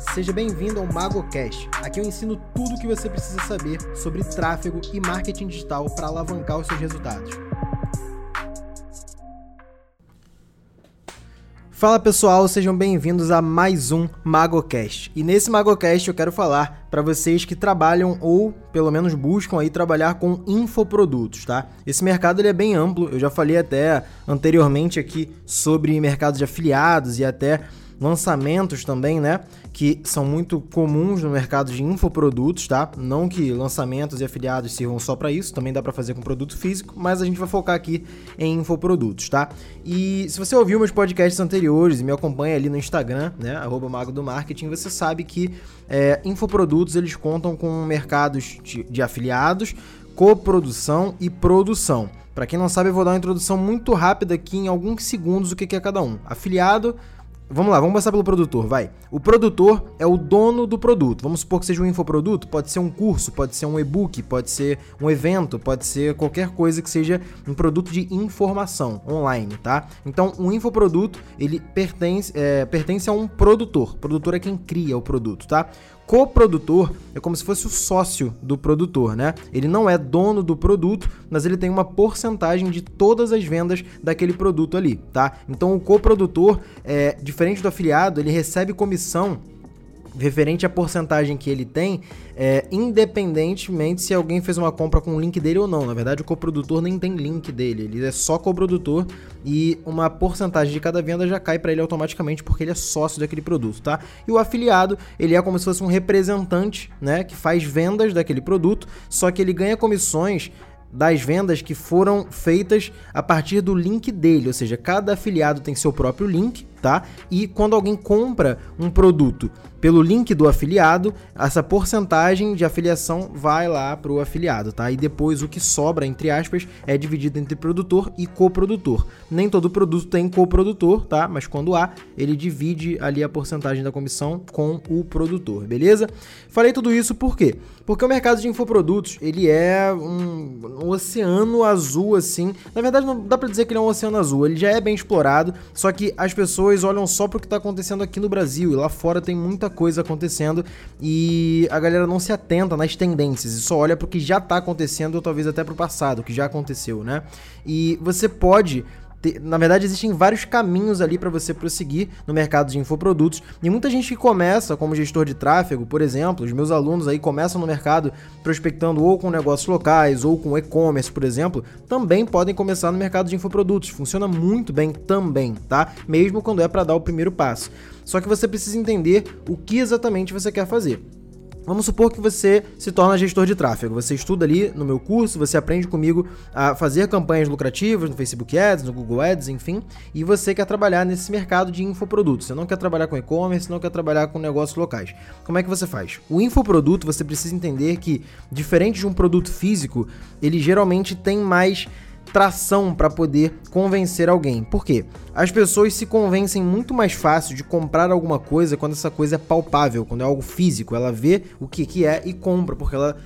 Seja bem-vindo ao MagoCast. Aqui eu ensino tudo o que você precisa saber sobre tráfego e marketing digital para alavancar os seus resultados. Fala pessoal, sejam bem-vindos a mais um MagoCast. E nesse MagoCast eu quero falar para vocês que trabalham ou pelo menos buscam aí trabalhar com infoprodutos, tá? Esse mercado ele é bem amplo, eu já falei até anteriormente aqui sobre mercados de afiliados e até lançamentos também, né? Que são muito comuns no mercado de infoprodutos, tá? Não que lançamentos e afiliados sirvam só para isso, também dá para fazer com produto físico, mas a gente vai focar aqui em infoprodutos, tá? E se você ouviu meus podcasts anteriores e me acompanha ali no Instagram, né? Arroba Mago do Marketing, você sabe que é, infoprodutos eles contam com mercados de, de afiliados, coprodução e produção. Para quem não sabe, eu vou dar uma introdução muito rápida aqui em alguns segundos o que é cada um. Afiliado, Vamos lá, vamos passar pelo produtor, vai. O produtor é o dono do produto. Vamos supor que seja um infoproduto, pode ser um curso, pode ser um e-book, pode ser um evento, pode ser qualquer coisa que seja um produto de informação online, tá? Então, um infoproduto, ele pertence, é, pertence a um produtor. O produtor é quem cria o produto, tá? Coprodutor é como se fosse o sócio do produtor, né? Ele não é dono do produto, mas ele tem uma porcentagem de todas as vendas daquele produto ali, tá? Então o coprodutor, é, diferente do afiliado, ele recebe comissão referente à porcentagem que ele tem, é, independentemente se alguém fez uma compra com o link dele ou não. Na verdade, o coprodutor nem tem link dele, ele é só coprodutor e uma porcentagem de cada venda já cai para ele automaticamente porque ele é sócio daquele produto, tá? E o afiliado, ele é como se fosse um representante, né, que faz vendas daquele produto, só que ele ganha comissões das vendas que foram feitas a partir do link dele, ou seja, cada afiliado tem seu próprio link, tá? E quando alguém compra um produto pelo link do afiliado, essa porcentagem de afiliação vai lá para o afiliado, tá? E depois o que sobra, entre aspas, é dividido entre produtor e coprodutor. Nem todo produto tem coprodutor, tá? Mas quando há, ele divide ali a porcentagem da comissão com o produtor, beleza? Falei tudo isso por quê? Porque o mercado de infoprodutos, ele é um, um oceano azul, assim. Na verdade, não dá para dizer que ele é um oceano azul, ele já é bem explorado, só que as pessoas olham só para o que está acontecendo aqui no Brasil, e lá fora tem muita coisa acontecendo e a galera não se atenta nas tendências e só olha para o que já está acontecendo ou talvez até para o passado, que já aconteceu, né? E você pode na verdade, existem vários caminhos ali para você prosseguir no mercado de infoprodutos. E muita gente que começa como gestor de tráfego, por exemplo, os meus alunos aí começam no mercado prospectando ou com negócios locais ou com e-commerce, por exemplo, também podem começar no mercado de infoprodutos. Funciona muito bem também, tá? Mesmo quando é para dar o primeiro passo. Só que você precisa entender o que exatamente você quer fazer. Vamos supor que você se torna gestor de tráfego. Você estuda ali no meu curso, você aprende comigo a fazer campanhas lucrativas no Facebook Ads, no Google Ads, enfim, e você quer trabalhar nesse mercado de infoprodutos. Você não quer trabalhar com e-commerce, não quer trabalhar com negócios locais. Como é que você faz? O infoproduto, você precisa entender que, diferente de um produto físico, ele geralmente tem mais tração para poder convencer alguém. Por quê? As pessoas se convencem muito mais fácil de comprar alguma coisa quando essa coisa é palpável, quando é algo físico. Ela vê o que, que é e compra, porque ela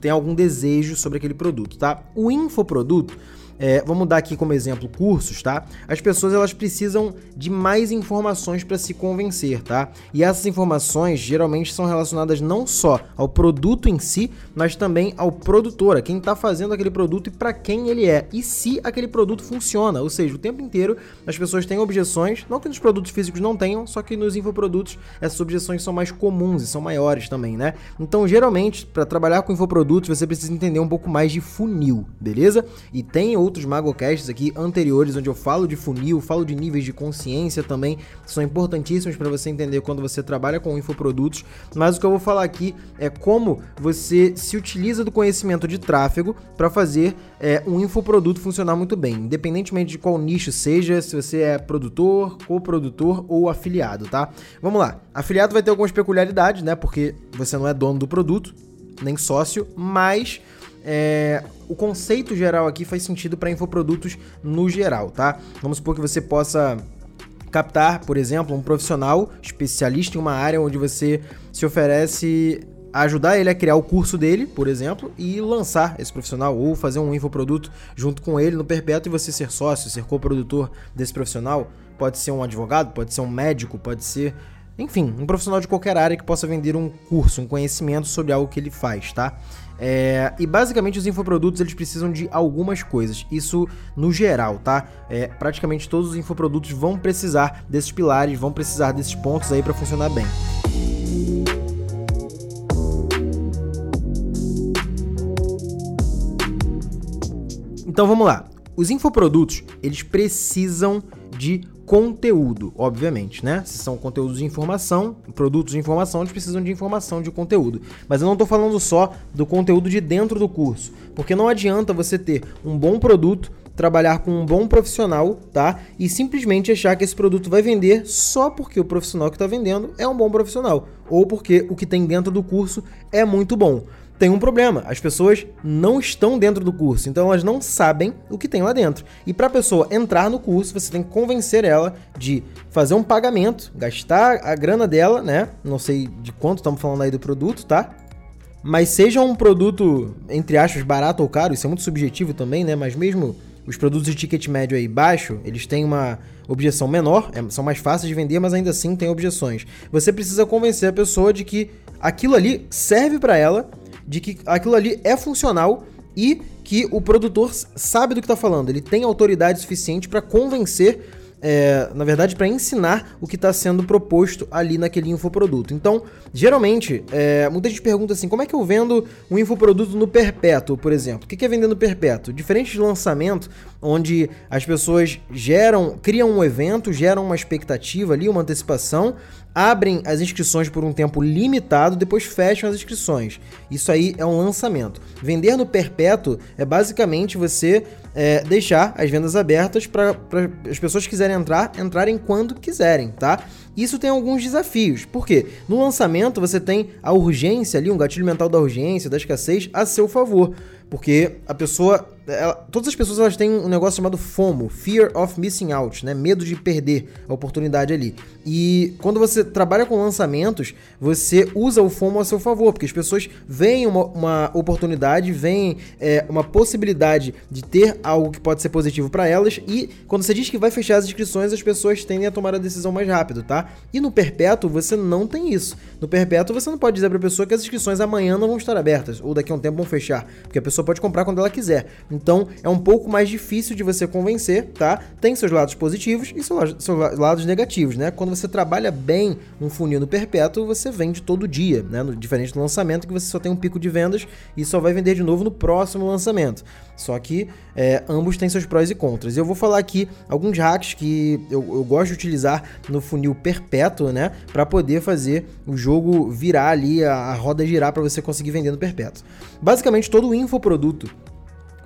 tem algum desejo sobre aquele produto, tá? O infoproduto é, vamos dar aqui como exemplo cursos, tá? As pessoas elas precisam de mais informações para se convencer, tá? E essas informações geralmente são relacionadas não só ao produto em si, mas também ao produtor, a quem está fazendo aquele produto e para quem ele é, e se aquele produto funciona. Ou seja, o tempo inteiro as pessoas têm objeções, não que nos produtos físicos não tenham, só que nos infoprodutos essas objeções são mais comuns e são maiores também, né? Então, geralmente, para trabalhar com infoprodutos, você precisa entender um pouco mais de funil, beleza? E tem outros outros MagoCasts aqui anteriores, onde eu falo de funil, falo de níveis de consciência também, são importantíssimos para você entender quando você trabalha com infoprodutos. Mas o que eu vou falar aqui é como você se utiliza do conhecimento de tráfego para fazer é, um infoproduto funcionar muito bem, independentemente de qual nicho seja, se você é produtor, coprodutor ou afiliado, tá? Vamos lá. Afiliado vai ter algumas peculiaridades, né? Porque você não é dono do produto, nem sócio, mas é, o conceito geral aqui faz sentido para infoprodutos no geral, tá? Vamos supor que você possa captar, por exemplo, um profissional especialista em uma área onde você se oferece ajudar ele a criar o curso dele, por exemplo, e lançar esse profissional ou fazer um infoproduto junto com ele no perpétuo e você ser sócio, ser coprodutor desse profissional. Pode ser um advogado, pode ser um médico, pode ser enfim, um profissional de qualquer área que possa vender um curso, um conhecimento sobre algo que ele faz, tá? É, e basicamente os infoprodutos eles precisam de algumas coisas. Isso no geral, tá? É, praticamente todos os infoprodutos vão precisar desses pilares, vão precisar desses pontos aí para funcionar bem. Então vamos lá. Os infoprodutos, eles precisam de conteúdo, obviamente, né? Se são conteúdos de informação, produtos de informação, eles precisam de informação, de conteúdo. Mas eu não estou falando só do conteúdo de dentro do curso, porque não adianta você ter um bom produto, trabalhar com um bom profissional, tá? E simplesmente achar que esse produto vai vender só porque o profissional que está vendendo é um bom profissional, ou porque o que tem dentro do curso é muito bom tem um problema. As pessoas não estão dentro do curso, então elas não sabem o que tem lá dentro. E para a pessoa entrar no curso, você tem que convencer ela de fazer um pagamento, gastar a grana dela, né? Não sei de quanto estamos falando aí do produto, tá? Mas seja um produto, entre aspas, barato ou caro, isso é muito subjetivo também, né? Mas mesmo os produtos de ticket médio aí baixo, eles têm uma objeção menor, é, são mais fáceis de vender, mas ainda assim tem objeções. Você precisa convencer a pessoa de que aquilo ali serve para ela de que aquilo ali é funcional e que o produtor sabe do que está falando. Ele tem autoridade suficiente para convencer, é, na verdade, para ensinar o que está sendo proposto ali naquele infoproduto. Então, geralmente, é, muita gente pergunta assim: como é que eu vendo um infoproduto no perpétuo, por exemplo? O que é vender no perpétuo? Diferente de lançamento, onde as pessoas geram, criam um evento, geram uma expectativa ali, uma antecipação abrem as inscrições por um tempo limitado, depois fecham as inscrições. Isso aí é um lançamento. Vender no perpétuo é basicamente você é, deixar as vendas abertas para as pessoas que quiserem entrar, entrarem quando quiserem, tá? Isso tem alguns desafios. Por quê? No lançamento você tem a urgência ali, um gatilho mental da urgência, da escassez a seu favor. Porque a pessoa. Ela, todas as pessoas elas têm um negócio chamado FOMO, Fear of Missing Out, né? Medo de perder a oportunidade ali. E quando você trabalha com lançamentos, você usa o FOMO a seu favor, porque as pessoas veem uma, uma oportunidade, veem é, uma possibilidade de ter algo que pode ser positivo para elas. E quando você diz que vai fechar as inscrições, as pessoas tendem a tomar a decisão mais rápido, tá? E no perpétuo você não tem isso. No perpétuo você não pode dizer para a pessoa que as inscrições amanhã não vão estar abertas ou daqui a um tempo vão fechar, porque a pessoa pessoa pode comprar quando ela quiser. Então é um pouco mais difícil de você convencer, tá? Tem seus lados positivos e seus lados negativos, né? Quando você trabalha bem um funil no perpétuo, você vende todo dia, né? No, diferente do lançamento, que você só tem um pico de vendas e só vai vender de novo no próximo lançamento. Só que é, ambos têm seus prós e contras. Eu vou falar aqui alguns hacks que eu, eu gosto de utilizar no funil perpétuo, né? Para poder fazer o jogo virar ali, a, a roda girar para você conseguir vender no perpétuo. Basicamente, todo infoproduto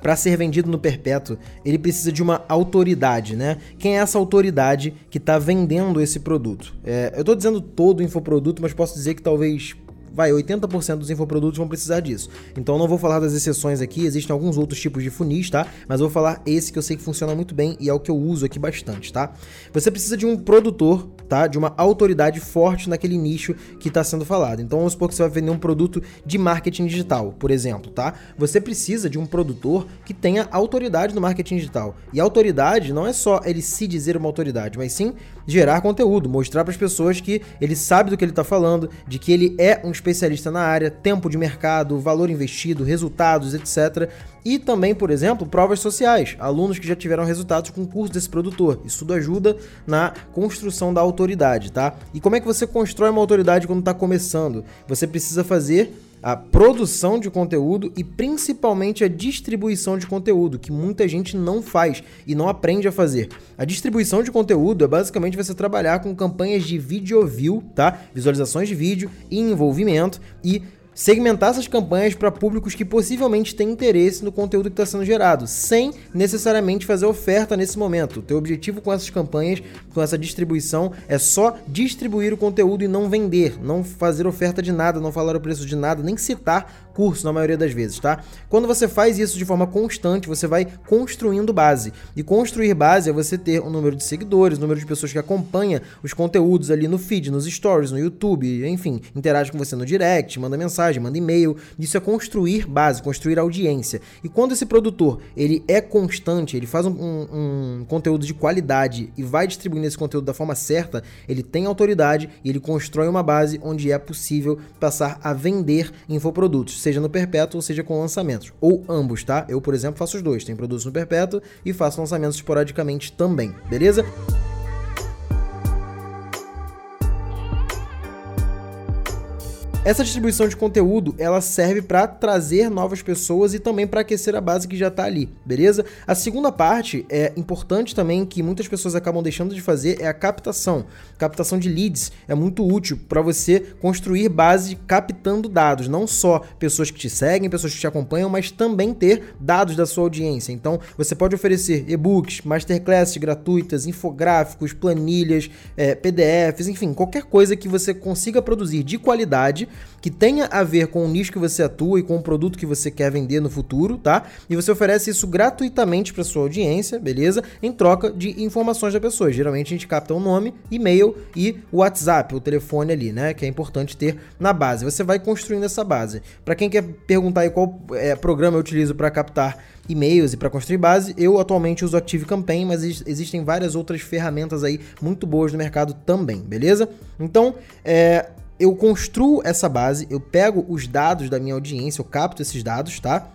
para ser vendido no perpétuo, ele precisa de uma autoridade, né? Quem é essa autoridade que está vendendo esse produto? É, eu estou dizendo todo infoproduto, mas posso dizer que talvez vai, 80% dos infoprodutos vão precisar disso. Então não vou falar das exceções aqui, existem alguns outros tipos de funis, tá? Mas vou falar esse que eu sei que funciona muito bem e é o que eu uso aqui bastante, tá? Você precisa de um produtor, tá? De uma autoridade forte naquele nicho que está sendo falado. Então vamos supor que você vai vender um produto de marketing digital, por exemplo, tá? Você precisa de um produtor que tenha autoridade no marketing digital. E autoridade não é só ele se dizer uma autoridade, mas sim gerar conteúdo, mostrar para as pessoas que ele sabe do que ele está falando, de que ele é um especialista na área, tempo de mercado, valor investido, resultados, etc. E também, por exemplo, provas sociais, alunos que já tiveram resultados com o curso desse produtor. Isso tudo ajuda na construção da autoridade, tá? E como é que você constrói uma autoridade quando está começando? Você precisa fazer a produção de conteúdo e principalmente a distribuição de conteúdo, que muita gente não faz e não aprende a fazer. A distribuição de conteúdo é basicamente você trabalhar com campanhas de video view, tá? Visualizações de vídeo e envolvimento e segmentar essas campanhas para públicos que possivelmente têm interesse no conteúdo que está sendo gerado, sem necessariamente fazer oferta nesse momento. O teu objetivo com essas campanhas, com essa distribuição, é só distribuir o conteúdo e não vender, não fazer oferta de nada, não falar o preço de nada, nem citar curso na maioria das vezes, tá? Quando você faz isso de forma constante, você vai construindo base. E construir base é você ter um número de seguidores, um número de pessoas que acompanha os conteúdos ali no feed, nos stories, no YouTube, enfim, interage com você no direct, manda mensagem, manda e-mail. Isso é construir base, construir audiência. E quando esse produtor ele é constante, ele faz um, um, um conteúdo de qualidade e vai distribuindo esse conteúdo da forma certa, ele tem autoridade e ele constrói uma base onde é possível passar a vender infoprodutos, seja no perpétuo seja com lançamentos, ou ambos, tá? Eu, por exemplo, faço os dois, tenho produtos no perpétuo e faço lançamentos esporadicamente também, beleza? Essa distribuição de conteúdo, ela serve para trazer novas pessoas e também para aquecer a base que já está ali, beleza? A segunda parte é importante também que muitas pessoas acabam deixando de fazer é a captação. Captação de leads é muito útil para você construir base captando dados, não só pessoas que te seguem, pessoas que te acompanham, mas também ter dados da sua audiência. Então, você pode oferecer e-books, masterclasses gratuitas, infográficos, planilhas, é, PDFs, enfim, qualquer coisa que você consiga produzir de qualidade que tenha a ver com o nicho que você atua e com o produto que você quer vender no futuro, tá? E você oferece isso gratuitamente para sua audiência, beleza? Em troca de informações da pessoa. Geralmente a gente capta o um nome, e-mail e o WhatsApp, o telefone ali, né? Que é importante ter na base. Você vai construindo essa base. Para quem quer perguntar aí qual é, programa eu utilizo para captar e-mails e para construir base, eu atualmente uso Active Campaign, mas existem várias outras ferramentas aí muito boas no mercado também, beleza? Então, é, eu construo essa base, eu pego os dados da minha audiência, eu capto esses dados, tá?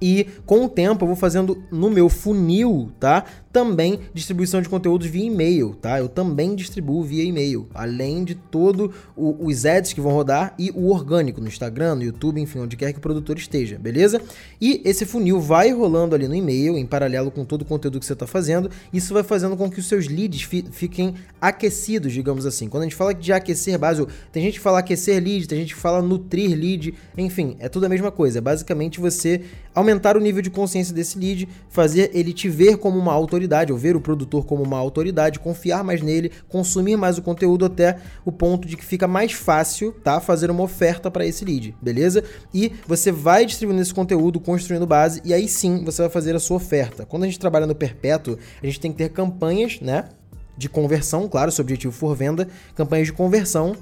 E com o tempo eu vou fazendo no meu funil, tá? Também distribuição de conteúdos via e-mail, tá? Eu também distribuo via e-mail, além de todo o, os ads que vão rodar e o orgânico no Instagram, no YouTube, enfim, onde quer que o produtor esteja, beleza? E esse funil vai rolando ali no e-mail, em paralelo com todo o conteúdo que você está fazendo. Isso vai fazendo com que os seus leads fi fiquem aquecidos, digamos assim. Quando a gente fala de aquecer base, tem gente que fala aquecer lead, tem gente que fala nutrir lead, enfim, é tudo a mesma coisa. É basicamente você aumentar o nível de consciência desse lead, fazer ele te ver como uma autoridade autoridade, ou ver o produtor como uma autoridade, confiar mais nele, consumir mais o conteúdo até o ponto de que fica mais fácil, tá? Fazer uma oferta para esse lead, beleza? E você vai distribuindo esse conteúdo, construindo base, e aí sim você vai fazer a sua oferta. Quando a gente trabalha no perpétuo, a gente tem que ter campanhas, né? De conversão, claro, se o objetivo for venda, campanhas de conversão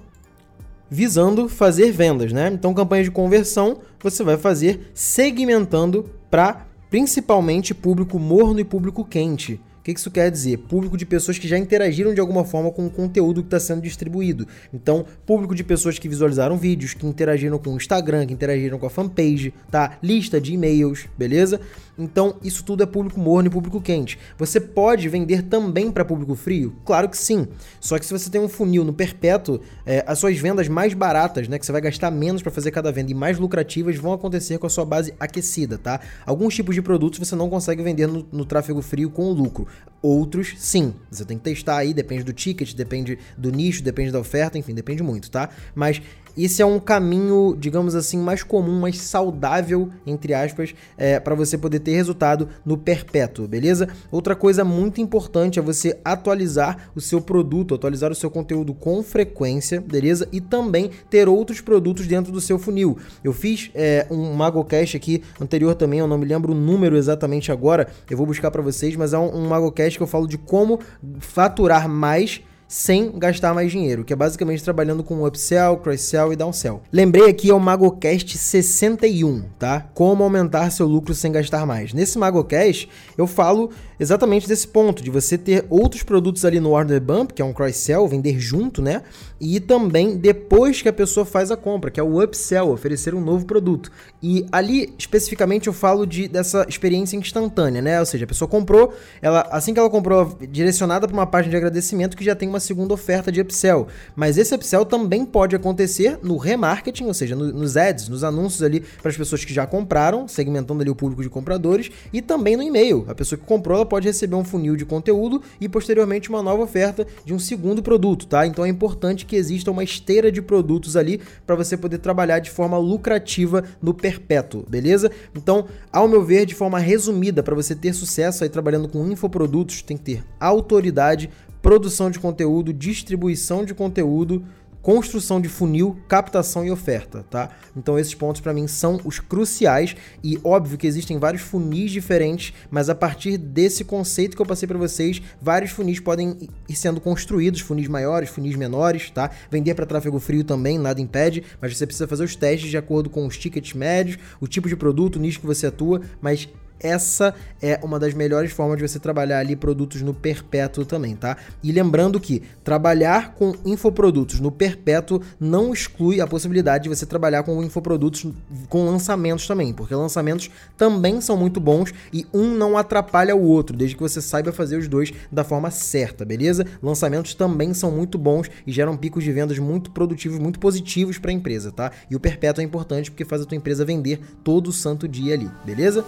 visando fazer vendas, né? Então, campanhas de conversão você vai fazer segmentando para principalmente público morno e público quente que, que isso quer dizer? Público de pessoas que já interagiram de alguma forma com o conteúdo que está sendo distribuído. Então, público de pessoas que visualizaram vídeos, que interagiram com o Instagram, que interagiram com a fanpage, tá? Lista de e-mails, beleza? Então, isso tudo é público morno e público quente. Você pode vender também para público frio? Claro que sim. Só que se você tem um funil no perpétuo, é, as suas vendas mais baratas, né, que você vai gastar menos para fazer cada venda e mais lucrativas, vão acontecer com a sua base aquecida, tá? Alguns tipos de produtos você não consegue vender no, no tráfego frio com lucro. Outros, sim. Você tem que testar aí, depende do ticket, depende do nicho, depende da oferta, enfim, depende muito, tá? Mas esse é um caminho, digamos assim, mais comum, mais saudável, entre aspas, é, para você poder ter resultado no perpétuo, beleza? Outra coisa muito importante é você atualizar o seu produto, atualizar o seu conteúdo com frequência, beleza? E também ter outros produtos dentro do seu funil. Eu fiz é, um MagoCast aqui anterior também, eu não me lembro o número exatamente agora, eu vou buscar para vocês, mas é um, um MagoCast que eu falo de como faturar mais sem gastar mais dinheiro, que é basicamente trabalhando com upsell, cross-sell e downsell. Lembrei aqui é o MagoCast 61, tá? Como aumentar seu lucro sem gastar mais. Nesse MagoCast, eu falo exatamente desse ponto, de você ter outros produtos ali no Order Bump, que é um cross-sell, vender junto, né? E também depois que a pessoa faz a compra, que é o upsell, oferecer um novo produto. E ali, especificamente, eu falo de, dessa experiência instantânea, né? Ou seja, a pessoa comprou, ela assim que ela comprou, direcionada para uma página de agradecimento que já tem uma segunda oferta de upsell. Mas esse upsell também pode acontecer no remarketing, ou seja, no, nos ads, nos anúncios ali para as pessoas que já compraram, segmentando ali o público de compradores, e também no e-mail. A pessoa que comprou, ela pode receber um funil de conteúdo e posteriormente uma nova oferta de um segundo produto, tá? Então é importante que exista uma esteira de produtos ali para você poder trabalhar de forma lucrativa no perpétuo, beleza? Então, ao meu ver, de forma resumida, para você ter sucesso aí trabalhando com infoprodutos, tem que ter autoridade, produção de conteúdo, distribuição de conteúdo, construção de funil, captação e oferta, tá? Então esses pontos para mim são os cruciais e óbvio que existem vários funis diferentes, mas a partir desse conceito que eu passei para vocês, vários funis podem ir sendo construídos, funis maiores, funis menores, tá? Vender para tráfego frio também, nada impede, mas você precisa fazer os testes de acordo com os tickets médios, o tipo de produto, o nicho que você atua, mas essa é uma das melhores formas de você trabalhar ali produtos no perpétuo também, tá? E lembrando que trabalhar com infoprodutos no perpétuo não exclui a possibilidade de você trabalhar com infoprodutos com lançamentos também, porque lançamentos também são muito bons e um não atrapalha o outro, desde que você saiba fazer os dois da forma certa, beleza? Lançamentos também são muito bons e geram picos de vendas muito produtivos, muito positivos para a empresa, tá? E o perpétuo é importante porque faz a tua empresa vender todo santo dia ali, beleza?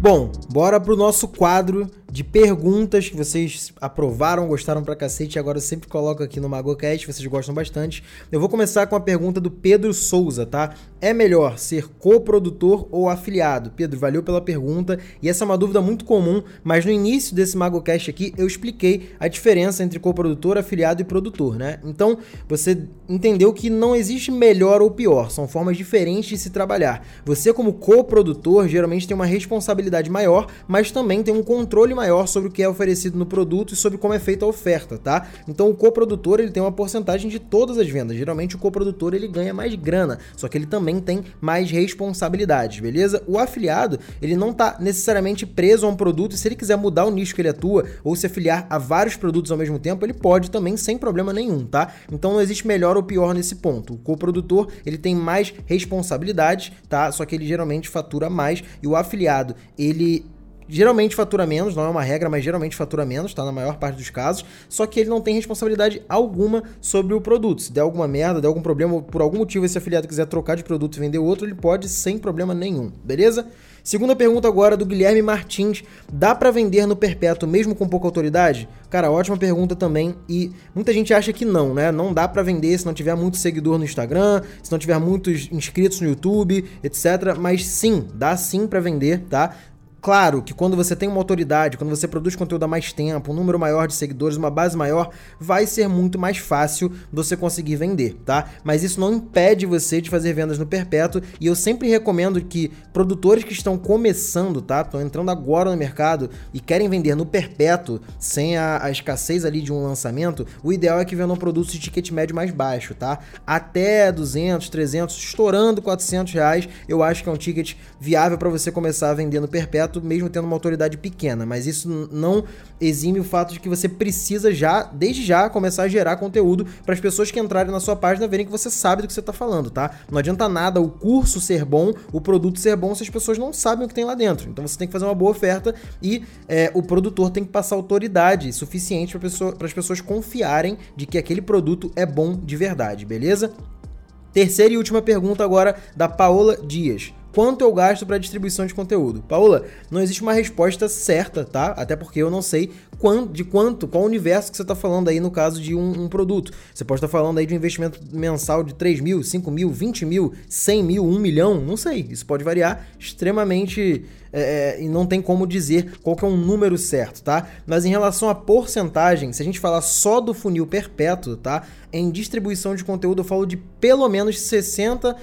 Bom, bora pro nosso quadro de perguntas que vocês aprovaram, gostaram pra cacete, agora eu sempre coloco aqui no MagoCast, vocês gostam bastante. Eu vou começar com a pergunta do Pedro Souza, tá? É melhor ser coprodutor ou afiliado? Pedro, valeu pela pergunta, e essa é uma dúvida muito comum, mas no início desse MagoCast aqui eu expliquei a diferença entre coprodutor, afiliado e produtor, né? Então, você entendeu que não existe melhor ou pior, são formas diferentes de se trabalhar. Você como coprodutor geralmente tem uma responsabilidade maior, mas também tem um controle maior sobre o que é oferecido no produto e sobre como é feita a oferta, tá? Então o coprodutor ele tem uma porcentagem de todas as vendas. Geralmente o coprodutor ele ganha mais grana, só que ele também tem mais responsabilidades, beleza? O afiliado ele não está necessariamente preso a um produto e se ele quiser mudar o nicho que ele atua ou se afiliar a vários produtos ao mesmo tempo, ele pode também sem problema nenhum, tá? Então não existe melhor ou pior nesse ponto. O coprodutor ele tem mais responsabilidades, tá? Só que ele geralmente fatura mais e o afiliado ele geralmente fatura menos, não é uma regra, mas geralmente fatura menos, tá? Na maior parte dos casos. Só que ele não tem responsabilidade alguma sobre o produto. Se der alguma merda, der algum problema, por algum motivo esse afiliado quiser trocar de produto e vender outro, ele pode sem problema nenhum, beleza? Segunda pergunta agora do Guilherme Martins: dá para vender no perpétuo mesmo com pouca autoridade? Cara, ótima pergunta também e muita gente acha que não, né? Não dá para vender se não tiver muito seguidor no Instagram, se não tiver muitos inscritos no YouTube, etc. Mas sim, dá sim para vender, tá? Claro que quando você tem uma autoridade, quando você produz conteúdo há mais tempo, um número maior de seguidores, uma base maior, vai ser muito mais fácil você conseguir vender, tá? Mas isso não impede você de fazer vendas no perpétuo e eu sempre recomendo que produtores que estão começando, tá? Estão entrando agora no mercado e querem vender no perpétuo, sem a, a escassez ali de um lançamento, o ideal é que vendam produtos de ticket médio mais baixo, tá? Até 200, 300, estourando 400 reais, eu acho que é um ticket viável para você começar a vender no perpétuo mesmo tendo uma autoridade pequena, mas isso não exime o fato de que você precisa já, desde já, começar a gerar conteúdo para as pessoas que entrarem na sua página verem que você sabe do que você está falando, tá? Não adianta nada o curso ser bom, o produto ser bom se as pessoas não sabem o que tem lá dentro. Então você tem que fazer uma boa oferta e é, o produtor tem que passar autoridade suficiente para pessoa, as pessoas confiarem de que aquele produto é bom de verdade, beleza? Terceira e última pergunta agora da Paola Dias quanto eu gasto para distribuição de conteúdo? Paula, não existe uma resposta certa, tá? Até porque eu não sei de quanto, qual universo que você está falando aí no caso de um, um, produto. Você pode estar tá falando aí de um investimento mensal de 3 mil, 5 mil, 20 mil, 100 mil, 1 milhão, não sei. Isso pode variar extremamente é, é, e não tem como dizer qual que é um número certo, tá? Mas em relação à porcentagem, se a gente falar só do funil perpétuo, tá? Em distribuição de conteúdo eu falo de pelo menos 60%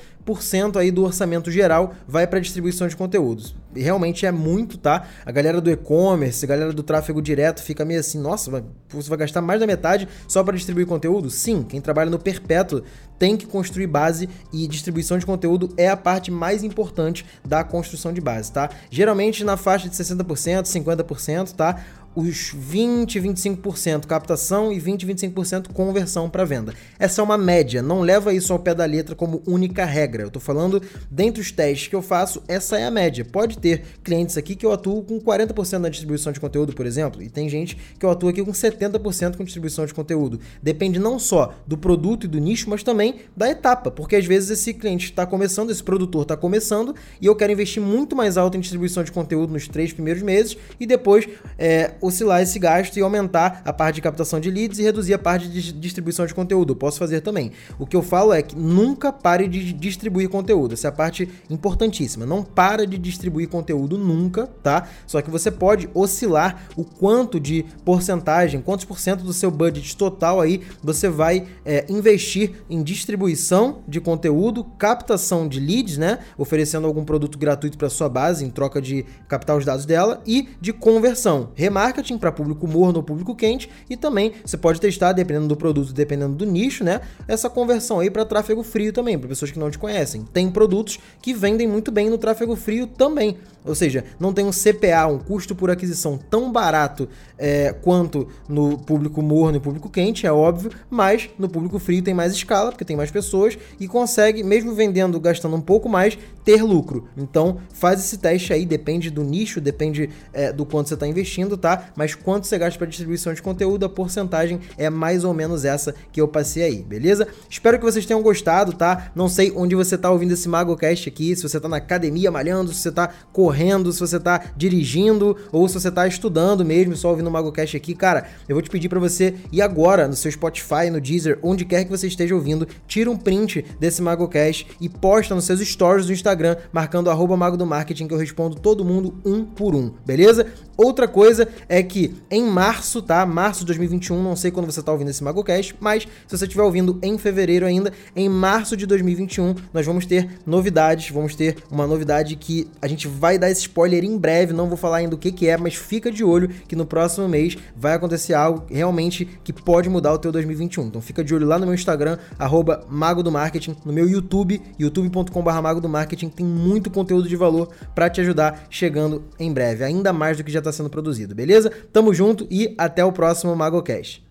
aí do orçamento geral vai para distribuição de conteúdos. E realmente é muito, tá? A galera do e-commerce, a galera do tráfego direto fica meio assim, nossa, você vai gastar mais da metade só para distribuir conteúdo? Sim, quem trabalha no perpétuo tem que construir base e distribuição de conteúdo é a parte mais importante da construção de base, tá? Geralmente na faixa de 60%, 50%, tá? Os 20, 25% captação e 20, 25% conversão para venda. Essa é uma média, não leva isso ao pé da letra como única regra. Eu estou falando, dentre os testes que eu faço, essa é a média. Pode ter clientes aqui que eu atuo com 40% na distribuição de conteúdo, por exemplo, e tem gente que eu atuo aqui com 70% com distribuição de conteúdo. Depende não só do produto e do nicho, mas também da etapa, porque às vezes esse cliente está começando, esse produtor está começando e eu quero investir muito mais alto em distribuição de conteúdo nos três primeiros meses e depois é, oscilar esse gasto e aumentar a parte de captação de leads e reduzir a parte de distribuição de conteúdo. Posso fazer também. O que eu falo é que nunca pare de distribuir conteúdo. Essa é a parte importantíssima. Não para de distribuir conteúdo nunca, tá? Só que você pode oscilar o quanto de porcentagem, quantos por cento do seu budget total aí você vai é, investir em distribuição de conteúdo, captação de leads, né? Oferecendo algum produto gratuito para sua base em troca de captar os dados dela e de conversão, remarketing para público morno ou público quente e também você pode testar dependendo do produto, dependendo do nicho, né? Essa conversão aí para tráfego frio também, para pessoas que não te conhecem. Tem produtos que vendem muito bem no tráfego frio também. Ou seja, não tem um CPA, um custo por aquisição tão barato é, quanto no público morno e público quente, é óbvio, mas no público frio tem mais escala, porque tem mais pessoas e consegue, mesmo vendendo, gastando um pouco mais, ter lucro. Então faz esse teste aí, depende do nicho, depende é, do quanto você está investindo, tá? Mas quanto você gasta para distribuição de conteúdo, a porcentagem é mais ou menos essa que eu passei aí, beleza? Espero que vocês tenham gostado, tá? Não sei onde você está ouvindo esse MagoCast aqui, se você está na academia malhando, se você está correndo, se você está dirigindo ou se você está estudando mesmo, só ouvindo o MagoCast aqui, cara, eu vou te pedir para você ir agora no seu Spotify, no Deezer, onde quer que você esteja ouvindo, tira um print desse MagoCast e posta nos seus stories do Instagram, marcando arroba Mago do Marketing, que eu respondo todo mundo um por um, beleza? Outra coisa é que em março, tá? Março de 2021, não sei quando você está ouvindo esse MagoCast, mas se você estiver ouvindo em fevereiro ainda, em março de 2021, nós vamos ter novidades, vamos ter uma novidade que a gente vai dar esse spoiler em breve, não vou falar ainda o que, que é, mas fica de olho que no próximo mês vai acontecer algo realmente que pode mudar o teu 2021. Então fica de olho lá no meu Instagram, arroba Mago do Marketing, no meu YouTube, youtube.com.br Mago do Marketing, tem muito conteúdo de valor para te ajudar chegando em breve, ainda mais do que já está sendo produzido, beleza? Tamo junto e até o próximo MagoCast.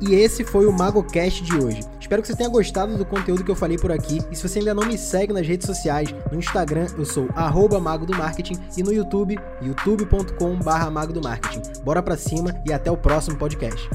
E esse foi o MagoCast de hoje. Espero que você tenha gostado do conteúdo que eu falei por aqui. E se você ainda não me segue nas redes sociais, no Instagram eu sou Mago do Marketing e no YouTube, youtube.com/mago do Marketing. Bora pra cima e até o próximo podcast.